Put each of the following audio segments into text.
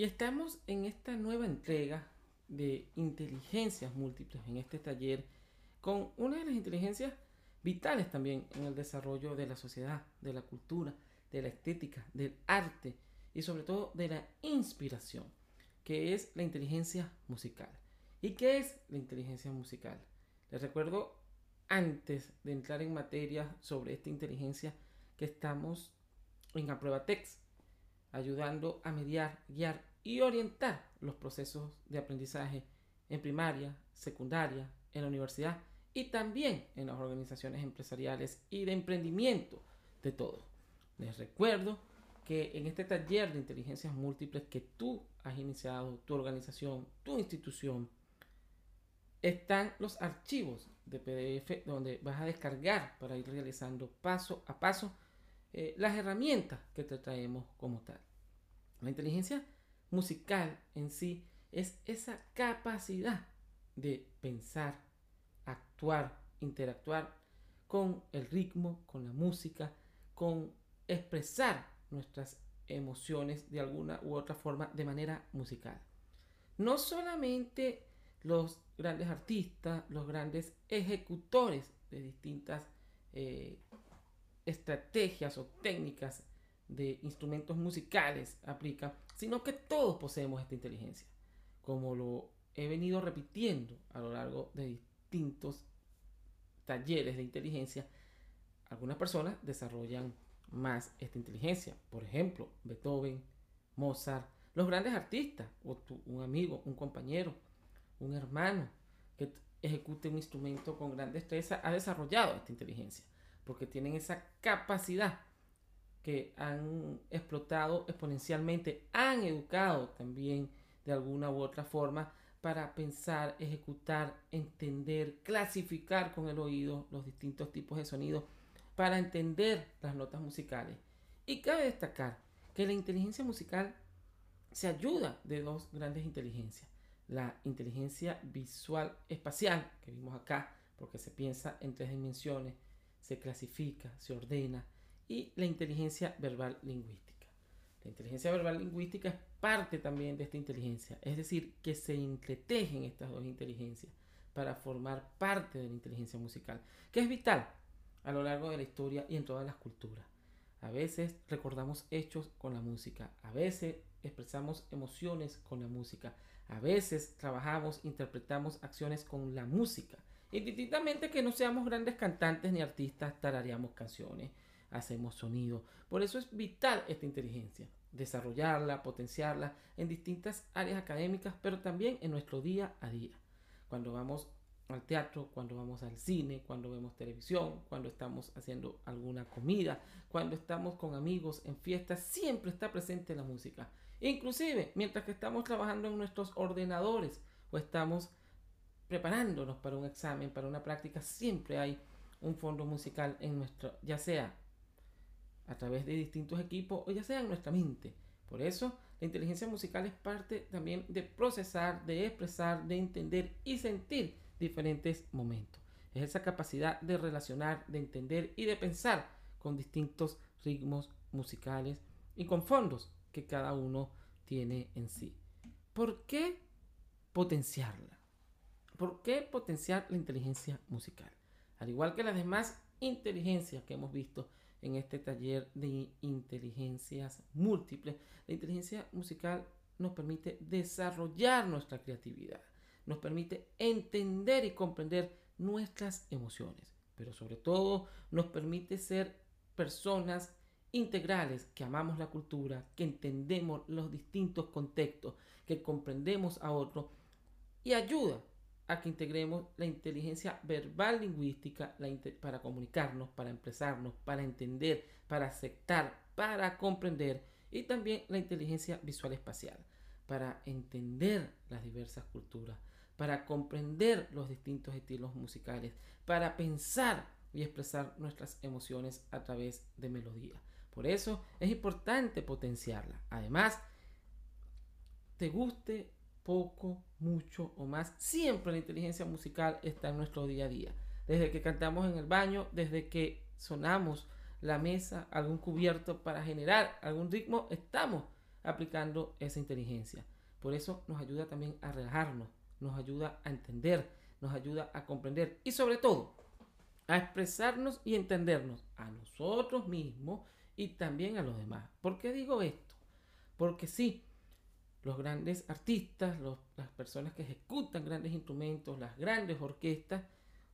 Y estamos en esta nueva entrega de inteligencias múltiples en este taller con una de las inteligencias vitales también en el desarrollo de la sociedad, de la cultura, de la estética, del arte y sobre todo de la inspiración, que es la inteligencia musical. ¿Y qué es la inteligencia musical? Les recuerdo antes de entrar en materia sobre esta inteligencia que estamos en Text, ayudando a mediar, guiar y orientar los procesos de aprendizaje en primaria, secundaria, en la universidad y también en las organizaciones empresariales y de emprendimiento de todo. Les recuerdo que en este taller de inteligencias múltiples que tú has iniciado, tu organización, tu institución, están los archivos de PDF donde vas a descargar para ir realizando paso a paso eh, las herramientas que te traemos como tal. La inteligencia musical en sí es esa capacidad de pensar, actuar, interactuar con el ritmo, con la música, con expresar nuestras emociones de alguna u otra forma de manera musical. No solamente los grandes artistas, los grandes ejecutores de distintas eh, estrategias o técnicas de instrumentos musicales aplica, sino que todos poseemos esta inteligencia, como lo he venido repitiendo a lo largo de distintos talleres de inteligencia. Algunas personas desarrollan más esta inteligencia, por ejemplo, Beethoven, Mozart, los grandes artistas, o un amigo, un compañero, un hermano que ejecute un instrumento con gran destreza ha desarrollado esta inteligencia, porque tienen esa capacidad que han explotado exponencialmente, han educado también de alguna u otra forma para pensar, ejecutar, entender, clasificar con el oído los distintos tipos de sonidos, para entender las notas musicales. Y cabe destacar que la inteligencia musical se ayuda de dos grandes inteligencias. La inteligencia visual espacial, que vimos acá, porque se piensa en tres dimensiones, se clasifica, se ordena, y la inteligencia verbal lingüística. La inteligencia verbal lingüística es parte también de esta inteligencia, es decir, que se entretejen estas dos inteligencias para formar parte de la inteligencia musical, que es vital a lo largo de la historia y en todas las culturas. A veces recordamos hechos con la música, a veces expresamos emociones con la música, a veces trabajamos, interpretamos acciones con la música. Indistintamente que no seamos grandes cantantes ni artistas, tarareamos canciones, hacemos sonido. Por eso es vital esta inteligencia, desarrollarla, potenciarla en distintas áreas académicas, pero también en nuestro día a día. Cuando vamos al teatro, cuando vamos al cine, cuando vemos televisión, cuando estamos haciendo alguna comida, cuando estamos con amigos en fiestas, siempre está presente la música. Inclusive mientras que estamos trabajando en nuestros ordenadores o estamos preparándonos para un examen, para una práctica, siempre hay un fondo musical en nuestro, ya sea a través de distintos equipos o ya sea en nuestra mente. Por eso, la inteligencia musical es parte también de procesar, de expresar, de entender y sentir diferentes momentos. Es esa capacidad de relacionar, de entender y de pensar con distintos ritmos musicales y con fondos que cada uno tiene en sí. ¿Por qué potenciarla? ¿Por qué potenciar la inteligencia musical? Al igual que las demás inteligencias que hemos visto en este taller de inteligencias múltiples. La inteligencia musical nos permite desarrollar nuestra creatividad, nos permite entender y comprender nuestras emociones, pero sobre todo nos permite ser personas integrales, que amamos la cultura, que entendemos los distintos contextos, que comprendemos a otro y ayuda a que integremos la inteligencia verbal lingüística para comunicarnos, para expresarnos, para entender, para aceptar, para comprender y también la inteligencia visual espacial para entender las diversas culturas, para comprender los distintos estilos musicales, para pensar y expresar nuestras emociones a través de melodía. Por eso es importante potenciarla. Además, te guste poco, mucho o más. Siempre la inteligencia musical está en nuestro día a día. Desde que cantamos en el baño, desde que sonamos la mesa, algún cubierto para generar algún ritmo, estamos aplicando esa inteligencia. Por eso nos ayuda también a relajarnos, nos ayuda a entender, nos ayuda a comprender y sobre todo a expresarnos y entendernos a nosotros mismos y también a los demás. ¿Por qué digo esto? Porque sí, los grandes artistas, las personas que ejecutan grandes instrumentos, las grandes orquestas,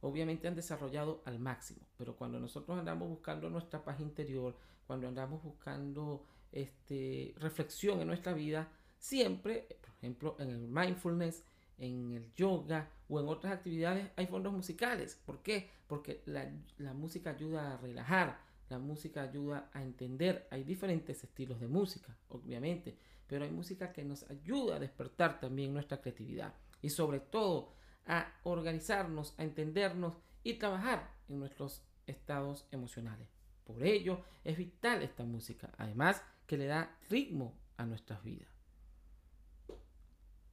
obviamente han desarrollado al máximo. Pero cuando nosotros andamos buscando nuestra paz interior, cuando andamos buscando este, reflexión en nuestra vida, siempre, por ejemplo, en el mindfulness, en el yoga o en otras actividades hay fondos musicales. ¿Por qué? Porque la, música ayuda a relajar, la música ayuda a entender. Hay diferentes estilos de música, obviamente, pero hay música que nos ayuda a despertar también nuestra creatividad y sobre todo a organizarnos, a entendernos y trabajar en nuestros estados emocionales. Por ello es vital esta música, además que le da ritmo a nuestras vidas.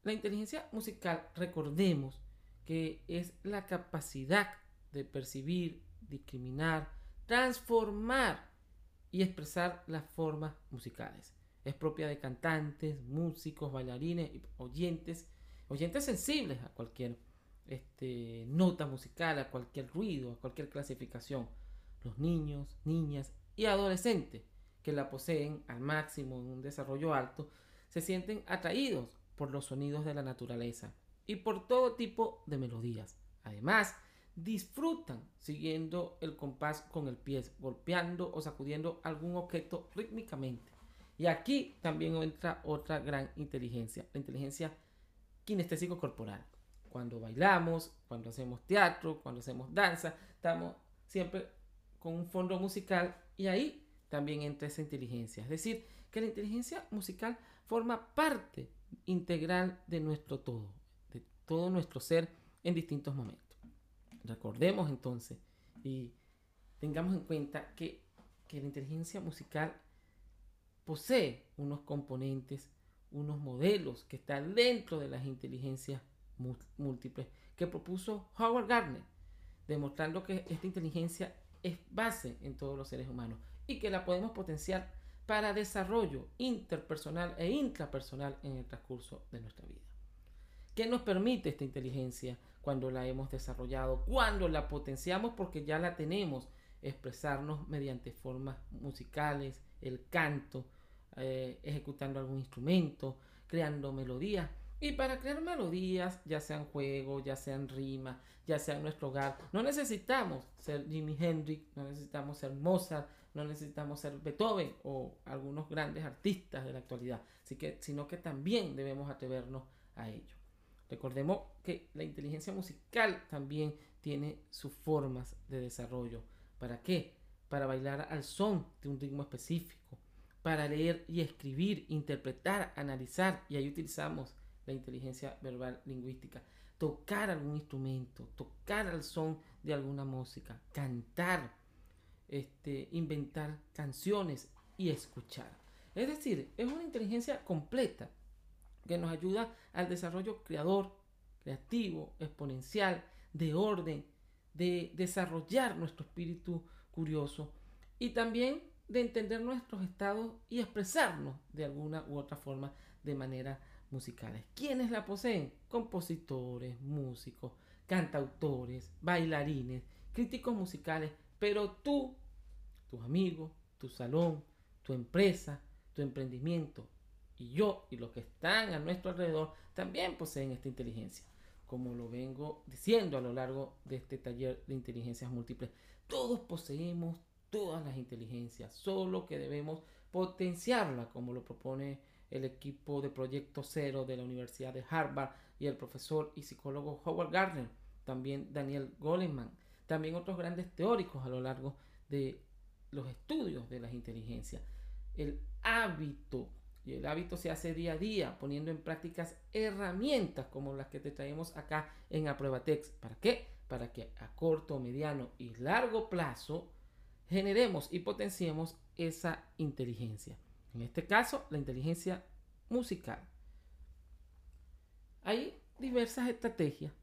La inteligencia musical, recordemos que es la capacidad de percibir, discriminar, transformar y expresar las formas musicales. Es propia de cantantes, músicos, bailarines, oyentes, oyentes sensibles a cualquier este, nota musical, a cualquier ruido, a cualquier clasificación. Los niños, niñas y adolescentes que la poseen al máximo en un desarrollo alto se sienten atraídos por los sonidos de la naturaleza y por todo tipo de melodías. Además, disfrutan siguiendo el compás con el pie, golpeando o sacudiendo algún objeto rítmicamente. Y aquí también entra otra gran inteligencia, la inteligencia kinestésico corporal. Cuando bailamos, cuando hacemos teatro, cuando hacemos danza, estamos siempre con un fondo musical y ahí también entra esa inteligencia. Es decir, que la inteligencia musical forma parte integral de nuestro todo, de todo nuestro ser en distintos momentos. Recordemos entonces y tengamos en cuenta que, que la inteligencia musical posee unos componentes, unos modelos que están dentro de las inteligencias múltiples que propuso Howard Gardner, demostrando que esta inteligencia es base en todos los seres humanos y que la podemos potenciar para desarrollo interpersonal e intrapersonal en el transcurso de nuestra vida. ¿Qué nos permite esta inteligencia cuando la hemos desarrollado? Cuando la potenciamos porque ya la tenemos. Expresarnos mediante formas musicales, el canto, eh, ejecutando algún instrumento, creando melodías. Y para crear melodías, ya sean juegos, ya sean rimas, ya sea nuestro hogar, no necesitamos ser Jimi Hendrix, no necesitamos ser Mozart, no necesitamos ser Beethoven o algunos grandes artistas de la actualidad, así que, sino que también debemos atrevernos a ello. Recordemos que la inteligencia musical también tiene sus formas de desarrollo. ¿Para qué? Para bailar al son de un ritmo específico, para leer y escribir, interpretar, analizar, y ahí utilizamos la inteligencia verbal lingüística. Tocar algún instrumento, tocar al son de alguna música, cantar, este, inventar canciones y escuchar. Es decir, es una inteligencia completa que nos ayuda al desarrollo creador, creativo, exponencial, de orden, de desarrollar nuestro espíritu curioso y también de entender nuestros estados y expresarnos de alguna u otra forma de manera musicales. ¿Quiénes la poseen? Compositores, músicos, cantautores, bailarines, críticos musicales, pero tú, tus amigos, tu salón, tu empresa, tu emprendimiento y yo y los que están a nuestro alrededor también poseen esta inteligencia. Como lo vengo diciendo a lo largo de este taller de inteligencias múltiples, todos poseemos todas las inteligencias, solo que debemos potenciarla como lo propone el equipo de Proyecto Cero de la Universidad de Harvard y el profesor y psicólogo Howard Gardner, también Daniel Goleman, también otros grandes teóricos a lo largo de los estudios de las inteligencias. El hábito y el hábito se hace día a día, poniendo en prácticas herramientas como las que te traemos acá en Apruebatex. ¿Para qué? Para que a corto, mediano y largo plazo generemos y potenciemos esa inteligencia. En este caso, la inteligencia musical. Hay diversas estrategias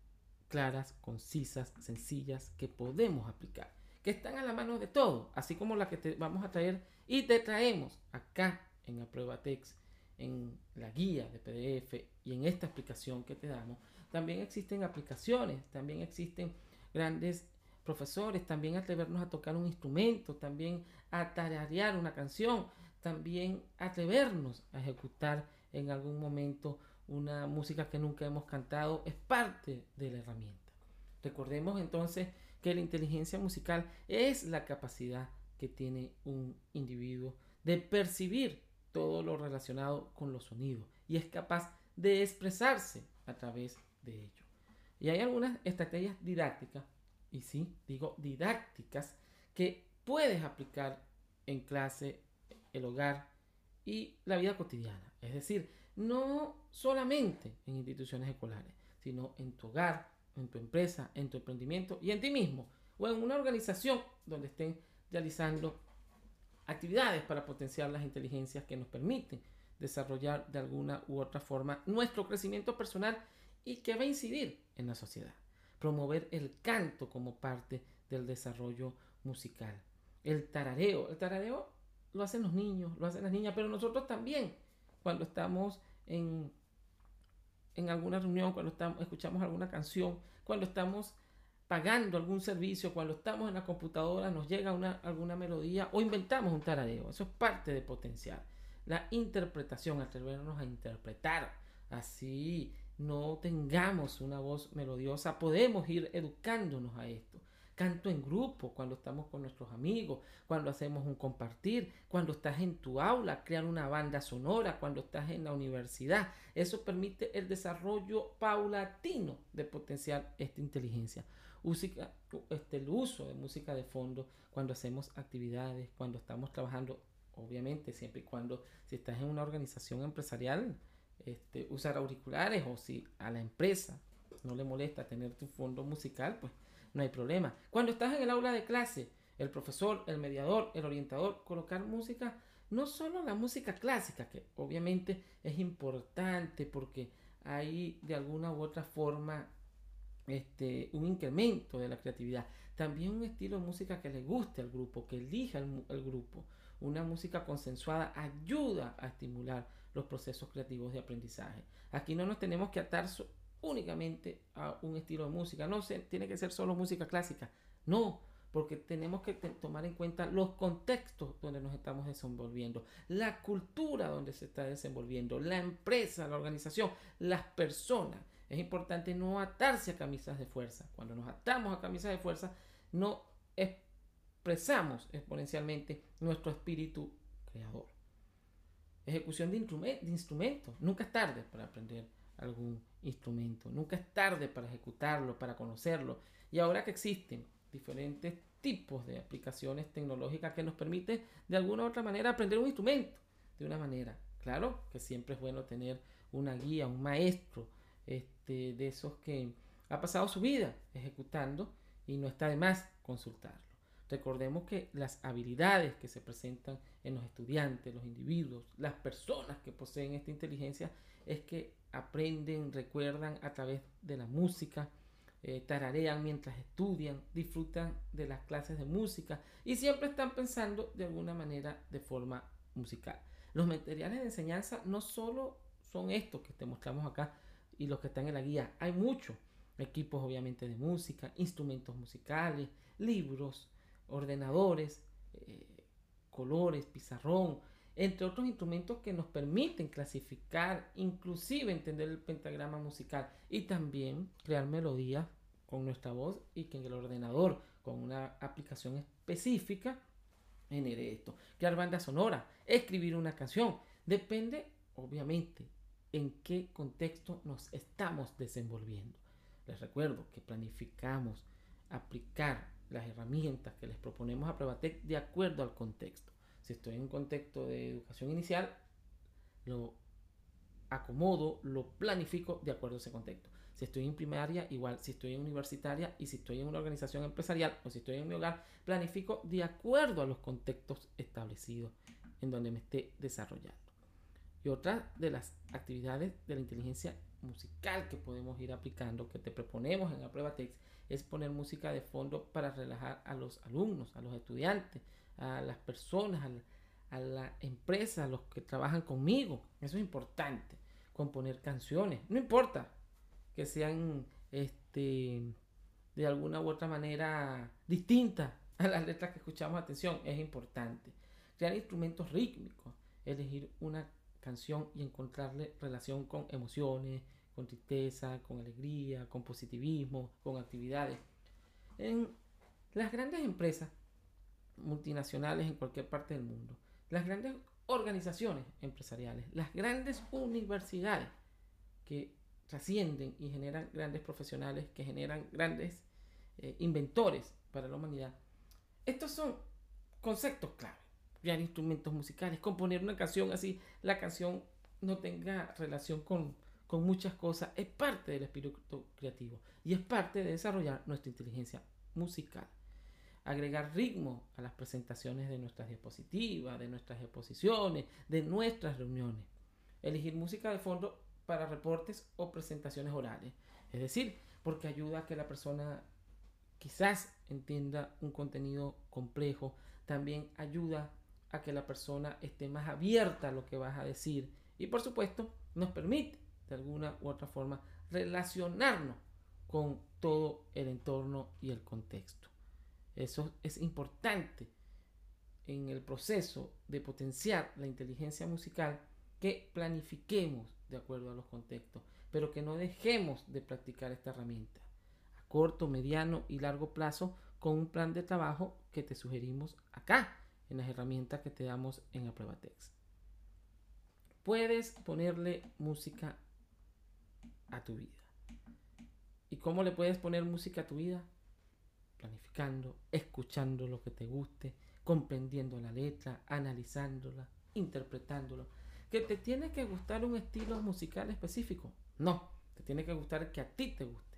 claras, concisas, sencillas que podemos aplicar, que están a la mano de todos, así como la que te vamos a traer y te traemos acá en Apruebatex en la guía de PDF y en esta explicación que te damos, también existen aplicaciones, también existen grandes profesores, también atrevernos a tocar un instrumento, también a tararear una canción, también atrevernos a ejecutar en algún momento una música que nunca hemos cantado, es parte de la herramienta. Recordemos entonces que la inteligencia musical es la capacidad que tiene un individuo de percibir todo lo relacionado con los sonidos y es capaz de expresarse a través de ello. Y hay algunas estrategias didácticas, y sí, digo didácticas, que puedes aplicar en clase, el hogar y la vida cotidiana. Es decir, no solamente en instituciones escolares, sino en tu hogar, en tu empresa, en tu emprendimiento y en ti mismo o en una organización donde estén realizando actividades para potenciar las inteligencias que nos permiten desarrollar de alguna u otra forma nuestro crecimiento personal y que va a incidir en la sociedad. Promover el canto como parte del desarrollo musical. El tarareo. El tarareo lo hacen los niños, lo hacen las niñas, pero nosotros también, cuando estamos en, en alguna reunión, cuando estamos, escuchamos alguna canción, cuando estamos pagando algún servicio, cuando estamos en la computadora, nos llega una, alguna melodía o inventamos un tarareo. Eso es parte de potenciar. La interpretación, atrevernos a interpretar. Así no tengamos una voz melodiosa, podemos ir educándonos a esto. Canto en grupo, cuando estamos con nuestros amigos, cuando hacemos un compartir, cuando estás en tu aula, crear una banda sonora, cuando estás en la universidad. Eso permite el desarrollo paulatino de potenciar esta inteligencia música, este, el uso de música de fondo cuando hacemos actividades, cuando estamos trabajando, obviamente siempre y cuando si estás en una organización empresarial, este, usar auriculares o si a la empresa no le molesta tener tu fondo musical, pues no hay problema. Cuando estás en el aula de clase, el profesor, el mediador, el orientador, colocar música, no solo la música clásica, que obviamente es importante porque hay de alguna u otra forma este, un incremento de la creatividad. También un estilo de música que le guste al grupo, que elija el, grupo. Una música consensuada ayuda a estimular los procesos creativos de aprendizaje. Aquí no nos tenemos que atar únicamente a un estilo de música. No se, tiene que ser solo música clásica. No, porque tenemos que tomar en cuenta los contextos donde nos estamos desenvolviendo, la cultura donde se está desenvolviendo, la empresa, la organización, las personas. Es importante no atarse a camisas de fuerza. Cuando nos atamos a camisas de fuerza, no expresamos exponencialmente nuestro espíritu creador. Ejecución de, instrumentos. Nunca es tarde para aprender algún instrumento. Nunca es tarde para ejecutarlo, para conocerlo. Y ahora que existen diferentes tipos de aplicaciones tecnológicas que nos permiten de alguna u otra manera aprender un instrumento de una manera. Claro que siempre es bueno tener una guía, un maestro, este, de esos que ha pasado su vida ejecutando y no está de más consultarlo. Recordemos que las habilidades que se presentan en los estudiantes, los individuos, las personas que poseen esta inteligencia es que aprenden, recuerdan a través de la música, eh, tararean mientras estudian, disfrutan de las clases de música y siempre están pensando de alguna manera de forma musical. Los materiales de enseñanza no solo son estos que te mostramos acá, y los que están en la guía. Hay muchos equipos obviamente de música, instrumentos musicales, libros, ordenadores, eh, colores, pizarrón, entre otros instrumentos que nos permiten clasificar, inclusive entender el pentagrama musical y también crear melodías con nuestra voz y que en el ordenador con una aplicación específica genere esto. Crear banda sonora, escribir una canción, depende obviamente en qué contexto nos estamos desenvolviendo. Les recuerdo que planificamos aplicar las herramientas que les proponemos a Pruebatec de acuerdo al contexto. Si estoy en un contexto de educación inicial, lo acomodo, lo planifico de acuerdo a ese contexto. Si estoy en primaria, igual. Si estoy en universitaria y si estoy en una organización empresarial o si estoy en mi hogar, planifico de acuerdo a los contextos establecidos en donde me esté desarrollando. Y otra de las actividades de la inteligencia musical que podemos ir aplicando, que te proponemos en la prueba text, es poner música de fondo para relajar a los alumnos, a los estudiantes, a las personas, a la empresa, a los que trabajan conmigo. Eso es importante. Componer canciones. No importa que sean este, de alguna u otra manera distintas a las letras que escuchamos. Atención, es importante. Crear instrumentos rítmicos. Elegir una canción y encontrarle relación con emociones, con tristeza, con alegría, con positivismo, con actividades. En las grandes empresas multinacionales en cualquier parte del mundo, las grandes organizaciones empresariales, las grandes universidades que trascienden y generan grandes profesionales, que generan grandes eh, inventores para la humanidad. Estos son conceptos clave. Crear instrumentos musicales, componer una canción así, la canción no tenga relación con, con muchas cosas, es parte del espíritu creativo y es parte de desarrollar nuestra inteligencia musical agregar ritmo a las presentaciones de nuestras diapositivas, de nuestras exposiciones, de nuestras reuniones. Elegir música de fondo para reportes o presentaciones orales. Es decir, porque ayuda a que la persona quizás entienda un contenido complejo. También ayuda a que la persona esté más abierta a lo que vas a decir. Y por supuesto, nos permite de alguna u otra forma relacionarnos con todo el entorno y el contexto. Eso es importante en el proceso de potenciar la inteligencia musical que planifiquemos de acuerdo a los contextos, pero que no dejemos de practicar esta herramienta a corto, mediano y largo plazo con un plan de trabajo que te sugerimos acá en las herramientas que te damos en la prueba text. Puedes ponerle música a tu vida. ¿Y cómo le puedes poner música a tu vida? planificando, escuchando lo que te guste, comprendiendo la letra, analizándola, interpretándolo. ¿Que te tiene que gustar un estilo musical específico? No, te tiene que gustar que a ti te guste.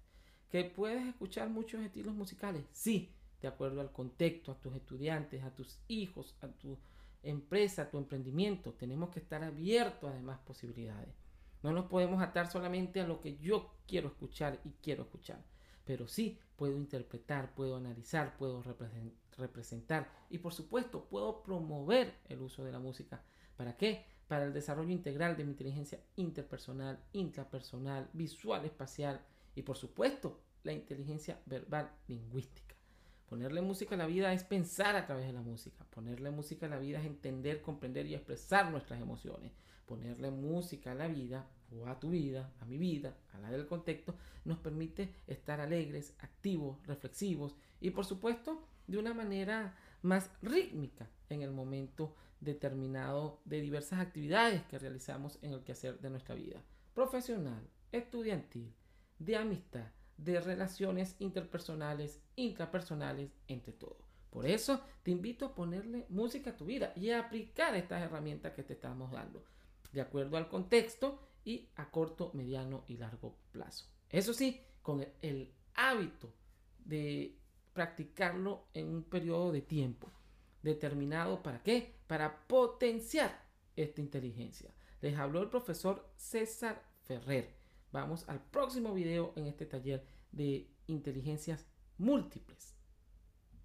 ¿Que puedes escuchar muchos estilos musicales? Sí, de acuerdo al contexto, a tus estudiantes, a tus hijos, a tu empresa, a tu emprendimiento. Tenemos que estar abiertos a demás posibilidades. No nos podemos atar solamente a lo que yo quiero escuchar y quiero escuchar pero sí puedo interpretar, puedo analizar, puedo representar y por supuesto puedo promover el uso de la música. ¿Para qué? Para el desarrollo integral de mi inteligencia interpersonal, intrapersonal, visual, espacial y por supuesto la inteligencia verbal lingüística. Ponerle música a la vida es pensar a través de la música. Ponerle música a la vida es entender, comprender y expresar nuestras emociones. Ponerle música a la vida o a tu vida, a mi vida, a la del contexto, nos permite estar alegres, activos, reflexivos y por supuesto de una manera más rítmica en el momento determinado de diversas actividades que realizamos en el quehacer de nuestra vida, profesional, estudiantil, de amistad, de relaciones interpersonales, intrapersonales, entre todos. Por eso te invito a ponerle música a tu vida y a aplicar estas herramientas que te estamos dando, de acuerdo al contexto y a corto, mediano y largo plazo. Eso sí, con el, hábito de practicarlo en un periodo de tiempo determinado. ¿Para qué? Para potenciar esta inteligencia. Les habló el profesor César Ferrer. Vamos al próximo video en este taller de inteligencias múltiples.